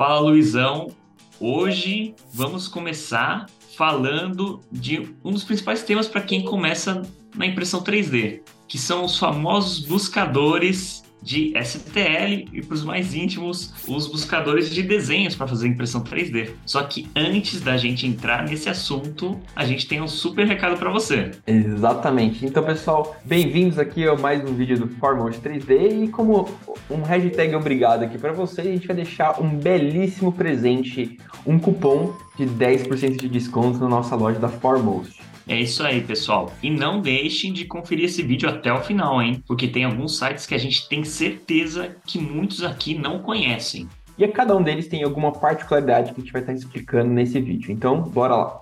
Fala Luizão, hoje vamos começar falando de um dos principais temas para quem começa na impressão 3D, que são os famosos buscadores de STL e para os mais íntimos, os buscadores de desenhos para fazer impressão 3D. Só que antes da gente entrar nesse assunto, a gente tem um super recado para você. Exatamente. Então, pessoal, bem-vindos aqui a mais um vídeo do Foremost 3D e como um hashtag obrigado aqui para vocês, a gente vai deixar um belíssimo presente, um cupom de 10% de desconto na nossa loja da Foremost. É isso aí, pessoal. E não deixem de conferir esse vídeo até o final, hein? Porque tem alguns sites que a gente tem certeza que muitos aqui não conhecem. E cada um deles tem alguma particularidade que a gente vai estar explicando nesse vídeo. Então, bora lá.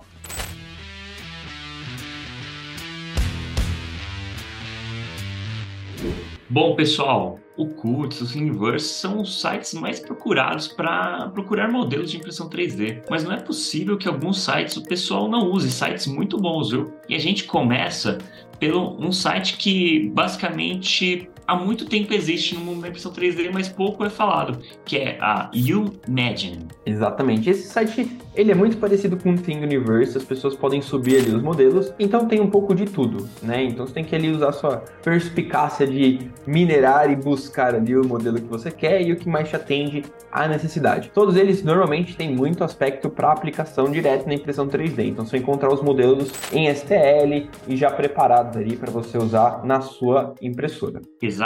Bom, pessoal, o Kurtz, o Thingiverse são os sites mais procurados para procurar modelos de impressão 3D. Mas não é possível que alguns sites o pessoal não use, sites muito bons, viu? E a gente começa pelo um site que basicamente há muito tempo existe no mundo da impressão 3D, mas pouco é falado, que é a Imagine. Exatamente. Esse site ele é muito parecido com o Thing Universe, as pessoas podem subir ali os modelos, então tem um pouco de tudo, né? Então você tem que ali usar sua perspicácia de minerar e buscar ali o modelo que você quer e o que mais te atende à necessidade. Todos eles normalmente têm muito aspecto para aplicação direta na impressão 3D, então você vai encontrar os modelos em STL e já preparados ali para você usar na sua impressora. Exatamente,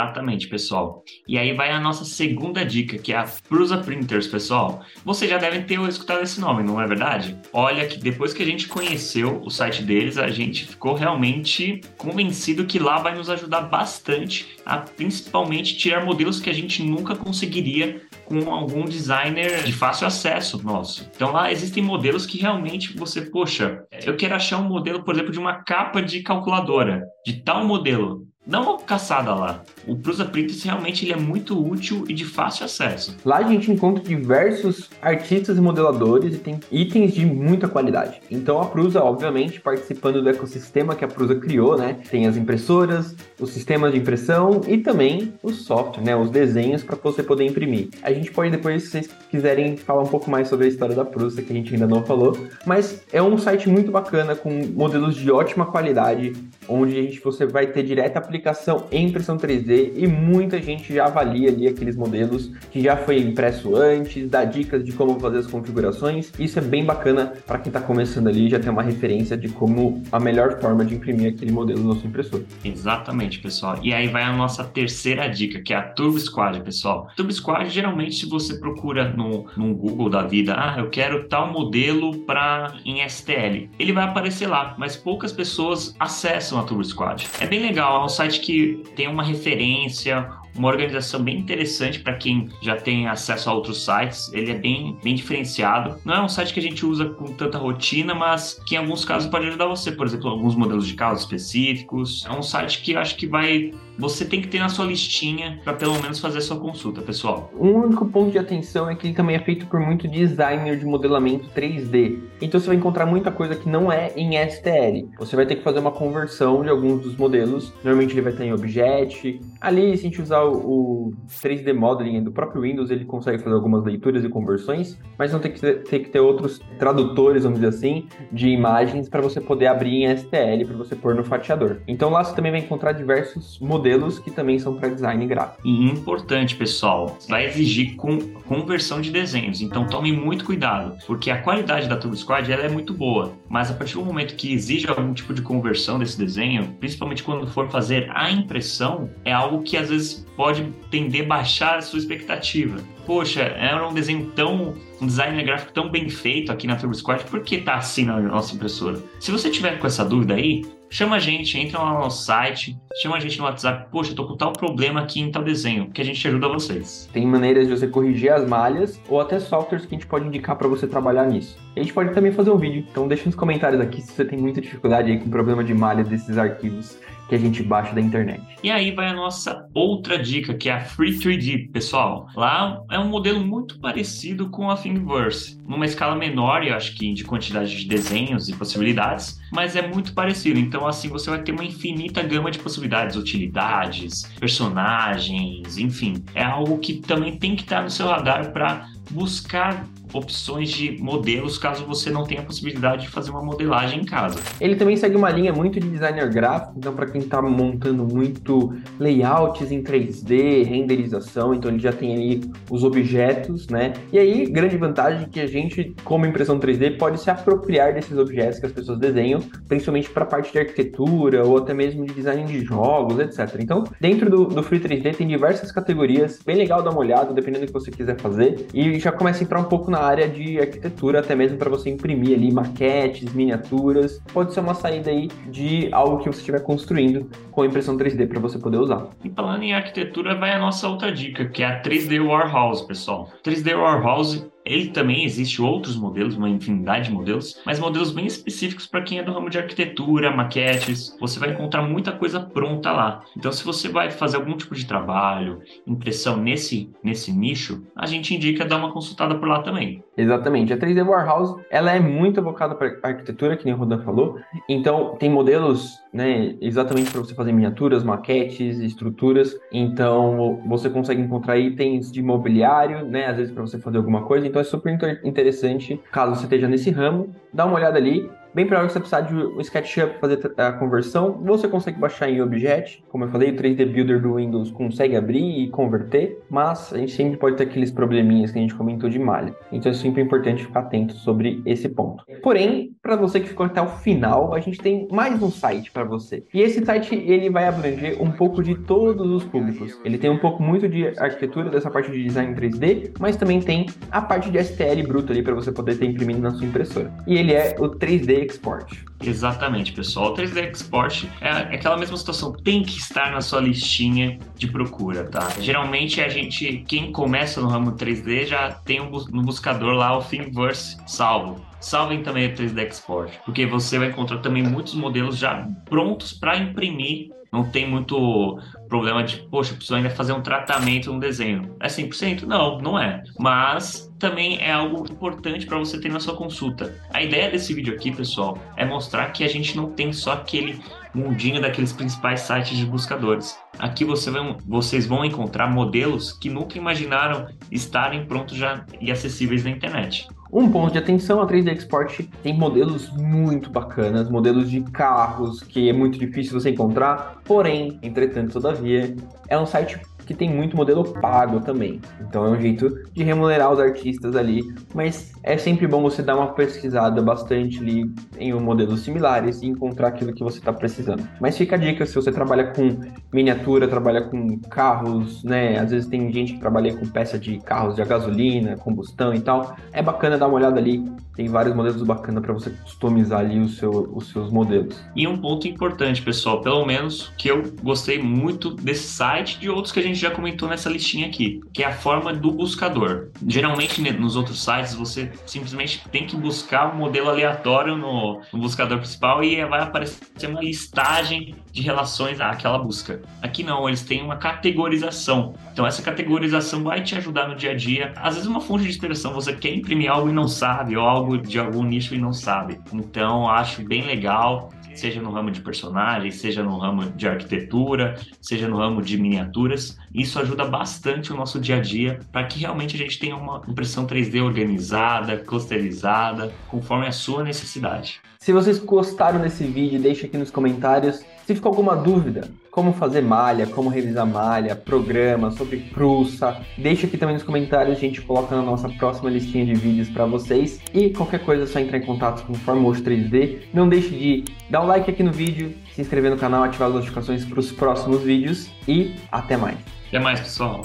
pessoal. E aí vai a nossa segunda dica, que é a Prusa Printers, pessoal. Vocês já devem ter escutado esse nome, não é verdade? Olha que depois que a gente conheceu o site deles, a gente ficou realmente convencido que lá vai nos ajudar bastante a principalmente tirar modelos que a gente nunca conseguiria com algum designer de fácil acesso nosso. Então lá existem modelos que realmente você, poxa, eu quero achar um modelo, por exemplo, de uma capa de calculadora, de tal modelo. Dá uma caçada lá. O Prusa Printers realmente ele é muito útil e de fácil acesso. Lá a gente encontra diversos artistas e modeladores e tem itens de muita qualidade. Então a Prusa, obviamente, participando do ecossistema que a Prusa criou, né? Tem as impressoras, os sistemas de impressão e também o software, né? Os desenhos para você poder imprimir. A gente pode depois, se vocês quiserem, falar um pouco mais sobre a história da Prusa, que a gente ainda não falou. Mas é um site muito bacana com modelos de ótima qualidade, onde a gente, você vai ter direta aplicação em impressão 3D e muita gente já avalia ali aqueles modelos que já foi impresso antes, dá dicas de como fazer as configurações. Isso é bem bacana para quem está começando ali já tem uma referência de como a melhor forma de imprimir aquele modelo no seu impressor. Exatamente, pessoal. E aí vai a nossa terceira dica, que é a Turbo Squad, pessoal. Turbo Squad, geralmente, se você procura no, no Google da vida, ah, eu quero tal modelo para em STL, ele vai aparecer lá, mas poucas pessoas acessam a Turbo Squad. É bem legal, é um site que tem uma referência, uma organização bem interessante para quem já tem acesso a outros sites. Ele é bem, bem diferenciado. Não é um site que a gente usa com tanta rotina, mas que em alguns casos pode ajudar você, por exemplo, alguns modelos de carros específicos. É um site que eu acho que vai você tem que ter na sua listinha para pelo menos fazer a sua consulta, pessoal. Um único ponto de atenção é que ele também é feito por muito designer de modelamento 3D. Então você vai encontrar muita coisa que não é em STL. Você vai ter que fazer uma conversão de alguns dos modelos. Normalmente ele vai estar em Objet. Ali, se a gente usar o 3D Modeling do próprio Windows, ele consegue fazer algumas leituras e conversões, mas não tem que ter, tem que ter outros tradutores, vamos dizer assim, de imagens para você poder abrir em STL para você pôr no fatiador. Então lá você também vai encontrar diversos modelos que também são para design gráfico. E importante, pessoal, vai exigir com conversão de desenhos. Então tome muito cuidado, porque a qualidade da Turbo Squad ela é muito boa, mas a partir do momento que exige algum tipo de conversão desse desenho, principalmente quando for fazer a impressão, é algo que às vezes pode tender a baixar a sua expectativa. Poxa, era um desenho tão. um design gráfico tão bem feito aqui na Turbo Squad, por que tá assim na nossa impressora? Se você tiver com essa dúvida aí, chama a gente, entra lá no nosso site, chama a gente no WhatsApp, poxa, eu tô com tal problema aqui em tal desenho, que a gente ajuda vocês. Tem maneiras de você corrigir as malhas ou até softwares que a gente pode indicar para você trabalhar nisso. a gente pode também fazer um vídeo, então deixa nos comentários aqui se você tem muita dificuldade aí com problema de malha desses arquivos que a gente baixa da internet. E aí vai a nossa outra dica, que é a Free 3D, pessoal. Lá é um modelo muito parecido com a Thingiverse, numa escala menor, eu acho que de quantidade de desenhos e possibilidades, mas é muito parecido. Então, assim, você vai ter uma infinita gama de possibilidades, utilidades, personagens, enfim. É algo que também tem que estar no seu radar para buscar opções de modelos caso você não tenha a possibilidade de fazer uma modelagem em casa. Ele também segue uma linha muito de designer gráfico, então para quem está montando muito layouts em 3D, renderização, então ele já tem ali os objetos, né? E aí, grande vantagem que a gente, como impressão 3D, pode se apropriar desses objetos que as pessoas desenham, principalmente para a parte de arquitetura ou até mesmo de design de jogos, etc. Então, dentro do, do Free 3D tem diversas categorias, bem legal dar uma olhada, dependendo do que você quiser fazer, e já começa a entrar um pouco na área de arquitetura, até mesmo para você imprimir ali maquetes, miniaturas. Pode ser uma saída aí de algo que você estiver construindo com impressão 3D para você poder usar. E falando em arquitetura, vai a nossa outra dica, que é a 3D Warehouse, pessoal. 3D Warehouse ele também existe outros modelos, uma infinidade de modelos, mas modelos bem específicos para quem é do ramo de arquitetura, maquetes. Você vai encontrar muita coisa pronta lá. Então, se você vai fazer algum tipo de trabalho, impressão nesse nesse nicho, a gente indica dar uma consultada por lá também. Exatamente. A 3D Warehouse, ela é muito evocada para arquitetura, que nem o Rodan falou. Então, tem modelos, né, exatamente para você fazer miniaturas, maquetes, estruturas. Então, você consegue encontrar itens de mobiliário, né, às vezes para você fazer alguma coisa. Então é super interessante, caso você esteja nesse ramo, dá uma olhada ali. Bem provável que você precisar de um SketchUp para fazer a conversão. Você consegue baixar em Objet. Como eu falei, o 3D Builder do Windows consegue abrir e converter, mas a gente sempre pode ter aqueles probleminhas que a gente comentou de malha. Então é sempre importante ficar atento sobre esse ponto. Porém, para você que ficou até o final, a gente tem mais um site para você. E esse site ele vai abranger um pouco de todos os públicos. Ele tem um pouco muito de arquitetura dessa parte de design 3D, mas também tem a parte de STL bruto ali para você poder ter imprimido na sua impressora. E ele é o 3D Export. Exatamente, pessoal. O 3D Export é aquela mesma situação, tem que estar na sua listinha de procura, tá? Geralmente a gente, quem começa no ramo 3D já tem no buscador lá o Thingiverse salvo. Salvem também o 3D Export, porque você vai encontrar também muitos modelos já prontos para imprimir não tem muito problema de, poxa, preciso ainda fazer um tratamento no desenho. É 100%? Não, não é. Mas também é algo importante para você ter na sua consulta. A ideia desse vídeo aqui, pessoal, é mostrar que a gente não tem só aquele mundinho daqueles principais sites de buscadores. Aqui você vai, vocês vão encontrar modelos que nunca imaginaram estarem prontos já e acessíveis na internet. Um ponto de atenção, a 3D Export tem modelos muito bacanas, modelos de carros que é muito difícil você encontrar, porém, entretanto, todavia, é um site que tem muito modelo pago também. Então é um jeito de remunerar os artistas ali, mas é sempre bom você dar uma pesquisada bastante ali em modelos similares e encontrar aquilo que você está precisando. Mas fica a dica se você trabalha com miniatura, trabalha com carros, né? Às vezes tem gente que trabalha com peça de carros de gasolina, combustão e tal. É bacana dar uma olhada ali. Tem vários modelos bacanas para você customizar ali o seu, os seus modelos. E um ponto importante, pessoal, pelo menos que eu gostei muito desse site de outros que a gente já comentou nessa listinha aqui, que é a forma do buscador. Geralmente nos outros sites você simplesmente tem que buscar um modelo aleatório no, no buscador principal e vai aparecer uma listagem de relações àquela busca. Aqui não, eles têm uma categorização. Então essa categorização vai te ajudar no dia a dia. Às vezes uma fonte de inspiração, você quer imprimir algo e não sabe, ou algo de algum nicho e não sabe. Então acho bem legal seja no ramo de personagens, seja no ramo de arquitetura, seja no ramo de miniaturas. Isso ajuda bastante o nosso dia a dia para que realmente a gente tenha uma impressão 3D organizada, clusterizada, conforme a sua necessidade. Se vocês gostaram desse vídeo, deixe aqui nos comentários. Se ficou alguma dúvida, como fazer malha, como revisar malha, programa, sobre prussa, deixa aqui também nos comentários, a gente coloca na nossa próxima listinha de vídeos para vocês. E qualquer coisa é só entrar em contato com o Formotion 3D. Não deixe de dar um like aqui no vídeo, se inscrever no canal, ativar as notificações para os próximos vídeos e até mais. Até mais, pessoal.